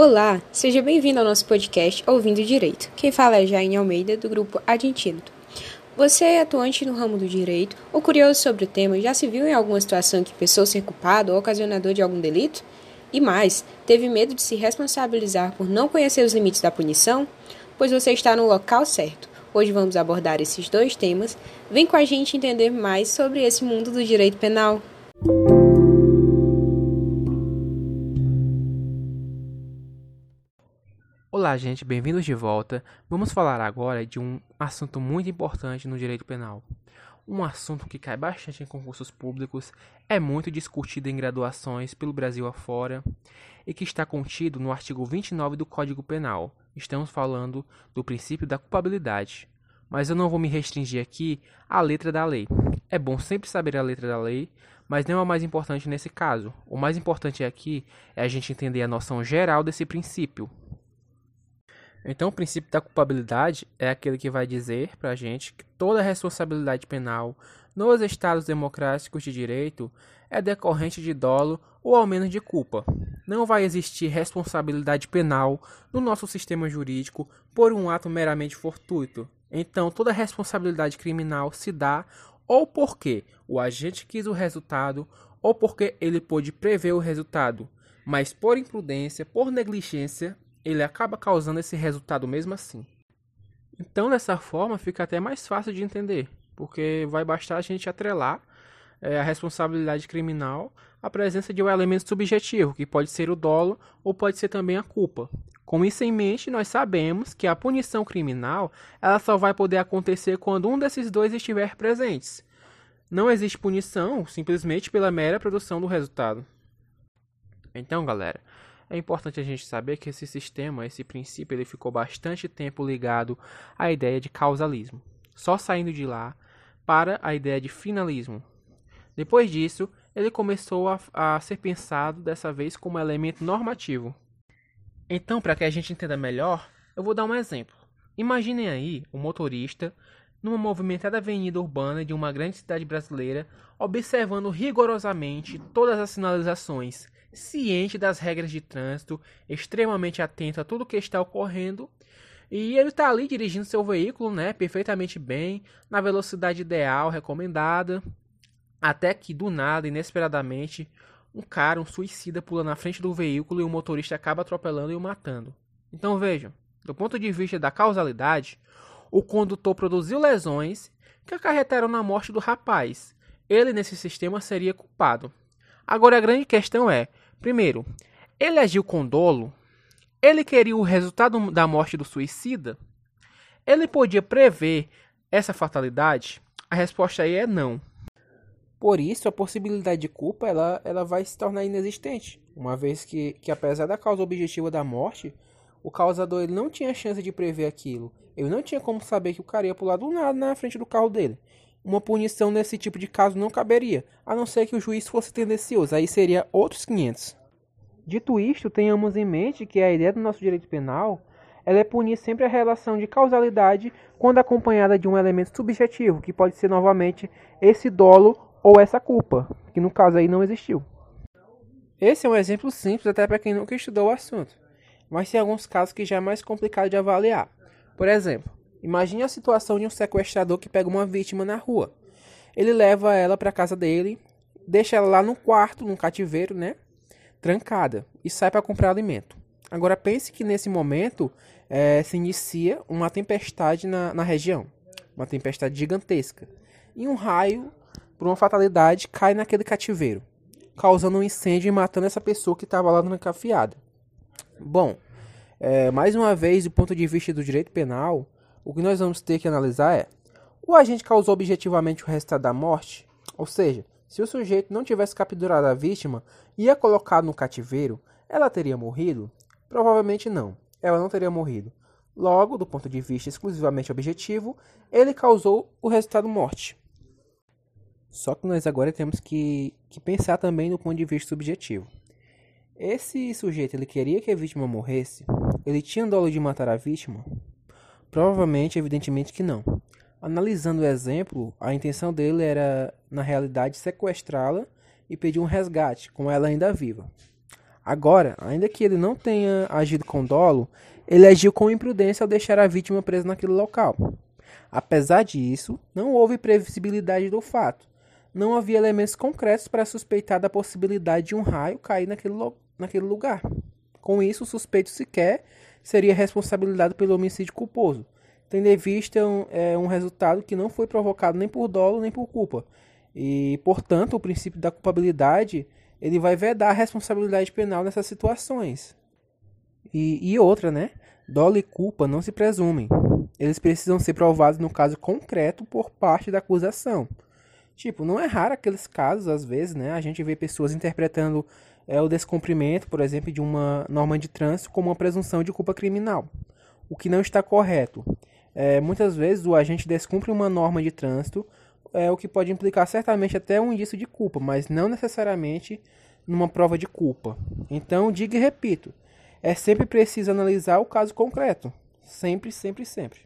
Olá, seja bem-vindo ao nosso podcast Ouvindo Direito. Quem fala é Jaine Almeida, do grupo Adintínoto. Você é atuante no ramo do direito ou curioso sobre o tema já se viu em alguma situação que pensou ser culpado ou ocasionador de algum delito? E mais, teve medo de se responsabilizar por não conhecer os limites da punição? Pois você está no local certo. Hoje vamos abordar esses dois temas. Vem com a gente entender mais sobre esse mundo do direito penal. Olá, gente, bem-vindos de volta. Vamos falar agora de um assunto muito importante no direito penal. Um assunto que cai bastante em concursos públicos, é muito discutido em graduações pelo Brasil afora e que está contido no artigo 29 do Código Penal. Estamos falando do princípio da culpabilidade. Mas eu não vou me restringir aqui à letra da lei. É bom sempre saber a letra da lei, mas não é o mais importante nesse caso. O mais importante aqui é a gente entender a noção geral desse princípio, então, o princípio da culpabilidade é aquele que vai dizer para a gente que toda responsabilidade penal nos Estados democráticos de direito é decorrente de dolo ou ao menos de culpa. Não vai existir responsabilidade penal no nosso sistema jurídico por um ato meramente fortuito. Então, toda responsabilidade criminal se dá ou porque o agente quis o resultado ou porque ele pôde prever o resultado, mas por imprudência, por negligência ele acaba causando esse resultado mesmo assim. Então, dessa forma, fica até mais fácil de entender, porque vai bastar a gente atrelar é, a responsabilidade criminal à presença de um elemento subjetivo, que pode ser o dolo ou pode ser também a culpa. Com isso em mente, nós sabemos que a punição criminal ela só vai poder acontecer quando um desses dois estiver presentes. Não existe punição simplesmente pela mera produção do resultado. Então, galera, é importante a gente saber que esse sistema, esse princípio, ele ficou bastante tempo ligado à ideia de causalismo, só saindo de lá para a ideia de finalismo. Depois disso, ele começou a, a ser pensado dessa vez como elemento normativo. Então, para que a gente entenda melhor, eu vou dar um exemplo. Imaginem aí um motorista numa movimentada avenida urbana de uma grande cidade brasileira, observando rigorosamente todas as sinalizações, ciente das regras de trânsito, extremamente atento a tudo que está ocorrendo. E ele está ali dirigindo seu veículo, né, perfeitamente bem, na velocidade ideal recomendada, até que do nada, inesperadamente, um cara, um suicida, pula na frente do veículo e o motorista acaba atropelando e o matando. Então vejam, do ponto de vista da causalidade, o condutor produziu lesões que acarretaram na morte do rapaz. Ele, nesse sistema, seria culpado. Agora a grande questão é: primeiro, ele agiu com dolo? Ele queria o resultado da morte do suicida? Ele podia prever essa fatalidade? A resposta aí é não. Por isso, a possibilidade de culpa ela, ela vai se tornar inexistente, uma vez que, que apesar da causa objetiva da morte, o causador ele não tinha chance de prever aquilo. Ele não tinha como saber que o cara ia pular do nada na frente do carro dele. Uma punição nesse tipo de caso não caberia, a não ser que o juiz fosse tendencioso, aí seria outros 500. Dito isto, tenhamos em mente que a ideia do nosso direito penal ela é punir sempre a relação de causalidade quando acompanhada de um elemento subjetivo, que pode ser novamente esse dolo ou essa culpa, que no caso aí não existiu. Esse é um exemplo simples até para quem nunca estudou o assunto mas tem alguns casos que já é mais complicado de avaliar. Por exemplo, imagine a situação de um sequestrador que pega uma vítima na rua. Ele leva ela para casa dele, deixa ela lá no quarto, num cativeiro, né? Trancada, e sai para comprar alimento. Agora pense que nesse momento é, se inicia uma tempestade na, na região, uma tempestade gigantesca. E um raio, por uma fatalidade, cai naquele cativeiro, causando um incêndio e matando essa pessoa que estava lá na cafiada. Bom, é, mais uma vez, do ponto de vista do direito penal, o que nós vamos ter que analisar é: o agente causou objetivamente o resultado da morte? Ou seja, se o sujeito não tivesse capturado a vítima e a colocado no cativeiro, ela teria morrido? Provavelmente não, ela não teria morrido. Logo, do ponto de vista exclusivamente objetivo, ele causou o resultado morte. Só que nós agora temos que, que pensar também do ponto de vista subjetivo. Esse sujeito ele queria que a vítima morresse? Ele tinha dolo de matar a vítima? Provavelmente, evidentemente que não. Analisando o exemplo, a intenção dele era, na realidade, sequestrá-la e pedir um resgate, com ela ainda viva. Agora, ainda que ele não tenha agido com dolo, ele agiu com imprudência ao deixar a vítima presa naquele local. Apesar disso, não houve previsibilidade do fato. Não havia elementos concretos para suspeitar da possibilidade de um raio cair naquele, naquele lugar. Com isso, o suspeito sequer seria responsabilizado pelo homicídio culposo, tendo em vista um, é, um resultado que não foi provocado nem por dolo nem por culpa. E, portanto, o princípio da culpabilidade ele vai vedar a responsabilidade penal nessas situações. E, e outra, né? Dolo e culpa não se presumem. Eles precisam ser provados no caso concreto por parte da acusação. Tipo, não é raro aqueles casos, às vezes, né? A gente vê pessoas interpretando é, o descumprimento, por exemplo, de uma norma de trânsito como uma presunção de culpa criminal, o que não está correto. É, muitas vezes o agente descumpre uma norma de trânsito, é, o que pode implicar certamente até um indício de culpa, mas não necessariamente numa prova de culpa. Então, diga e repito, é sempre preciso analisar o caso concreto. Sempre, sempre, sempre.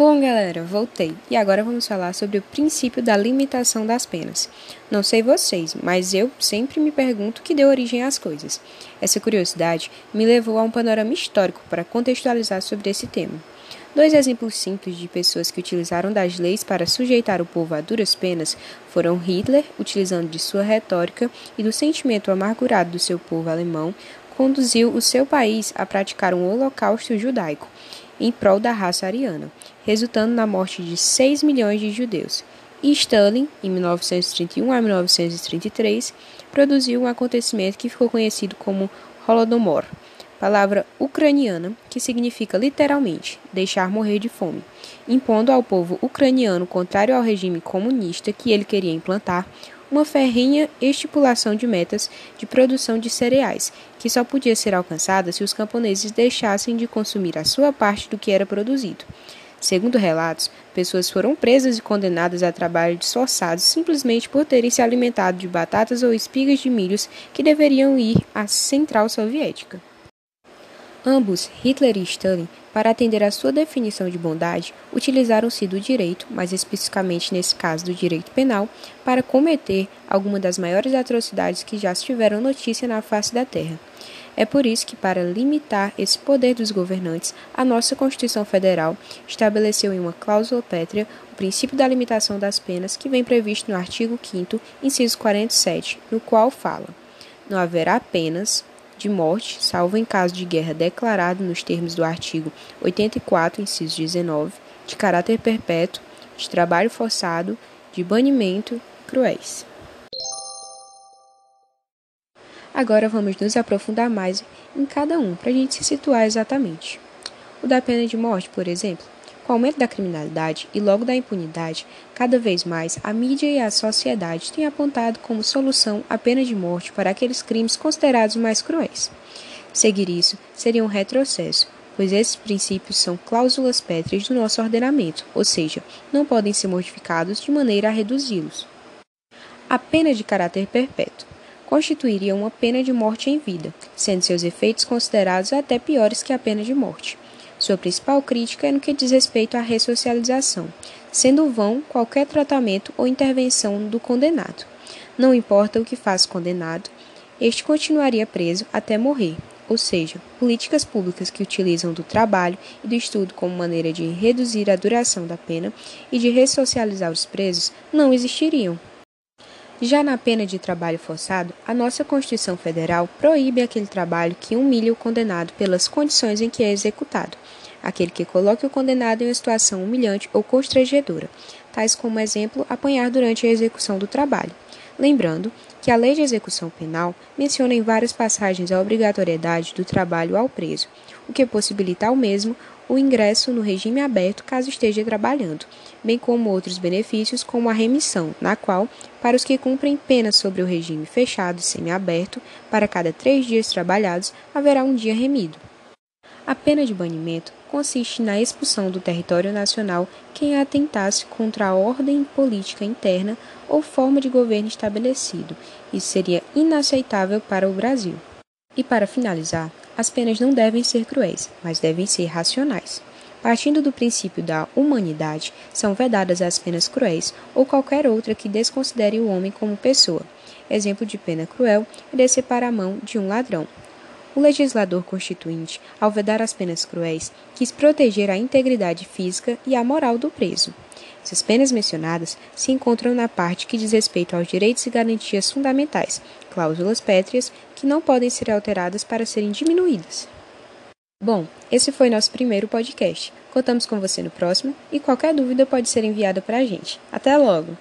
Bom, galera, voltei. E agora vamos falar sobre o princípio da limitação das penas. Não sei vocês, mas eu sempre me pergunto o que deu origem às coisas. Essa curiosidade me levou a um panorama histórico para contextualizar sobre esse tema. Dois exemplos simples de pessoas que utilizaram das leis para sujeitar o povo a duras penas foram Hitler, utilizando de sua retórica e do sentimento amargurado do seu povo alemão, conduziu o seu país a praticar um holocausto judaico em prol da raça ariana, resultando na morte de 6 milhões de judeus. E Stalin, em 1931 a 1933, produziu um acontecimento que ficou conhecido como Holodomor, palavra ucraniana que significa literalmente deixar morrer de fome, impondo ao povo ucraniano, contrário ao regime comunista que ele queria implantar, uma ferrinha estipulação de metas de produção de cereais, que só podia ser alcançada se os camponeses deixassem de consumir a sua parte do que era produzido. Segundo relatos, pessoas foram presas e condenadas a trabalhos forçados simplesmente por terem se alimentado de batatas ou espigas de milhos que deveriam ir à central soviética. Ambos, Hitler e Stalin, para atender à sua definição de bondade, utilizaram-se do direito, mais especificamente nesse caso do direito penal, para cometer alguma das maiores atrocidades que já se tiveram notícia na face da Terra. É por isso que, para limitar esse poder dos governantes, a nossa Constituição Federal estabeleceu em uma cláusula pétrea o princípio da limitação das penas que vem previsto no artigo 5 inciso 47, no qual fala: não haverá penas de morte, salvo em caso de guerra declarado nos termos do artigo 84, inciso 19, de caráter perpétuo, de trabalho forçado, de banimento cruéis. Agora vamos nos aprofundar mais em cada um para a gente se situar exatamente. O da pena de morte, por exemplo, com o aumento da criminalidade e logo da impunidade, cada vez mais a mídia e a sociedade têm apontado como solução a pena de morte para aqueles crimes considerados mais cruéis. Seguir isso seria um retrocesso, pois esses princípios são cláusulas pétreas do nosso ordenamento, ou seja, não podem ser modificados de maneira a reduzi-los. A pena de caráter perpétuo constituiria uma pena de morte em vida, sendo seus efeitos considerados até piores que a pena de morte. Sua principal crítica é no que diz respeito à ressocialização, sendo vão qualquer tratamento ou intervenção do condenado. Não importa o que faz o condenado, este continuaria preso até morrer, ou seja, políticas públicas que utilizam do trabalho e do estudo como maneira de reduzir a duração da pena e de ressocializar os presos não existiriam. Já na pena de trabalho forçado, a nossa Constituição Federal proíbe aquele trabalho que humilha o condenado pelas condições em que é executado, aquele que coloque o condenado em uma situação humilhante ou constrangedora, tais como, exemplo, apanhar durante a execução do trabalho. Lembrando que a Lei de Execução Penal menciona em várias passagens a obrigatoriedade do trabalho ao preso, o que possibilita ao mesmo o ingresso no regime aberto caso esteja trabalhando, bem como outros benefícios, como a remissão, na qual, para os que cumprem pena sobre o regime fechado e semiaberto, para cada três dias trabalhados haverá um dia remido. A pena de banimento consiste na expulsão do território nacional quem atentasse contra a ordem política interna ou forma de governo estabelecido. Isso seria inaceitável para o Brasil. E para finalizar, as penas não devem ser cruéis, mas devem ser racionais. Partindo do princípio da humanidade, são vedadas as penas cruéis ou qualquer outra que desconsidere o homem como pessoa. Exemplo de pena cruel é decepar a mão de um ladrão. O legislador constituinte, ao vedar as penas cruéis, quis proteger a integridade física e a moral do preso. Essas penas mencionadas se encontram na parte que diz respeito aos direitos e garantias fundamentais, cláusulas pétreas que não podem ser alteradas para serem diminuídas. Bom, esse foi nosso primeiro podcast. Contamos com você no próximo e qualquer dúvida pode ser enviada para a gente. Até logo!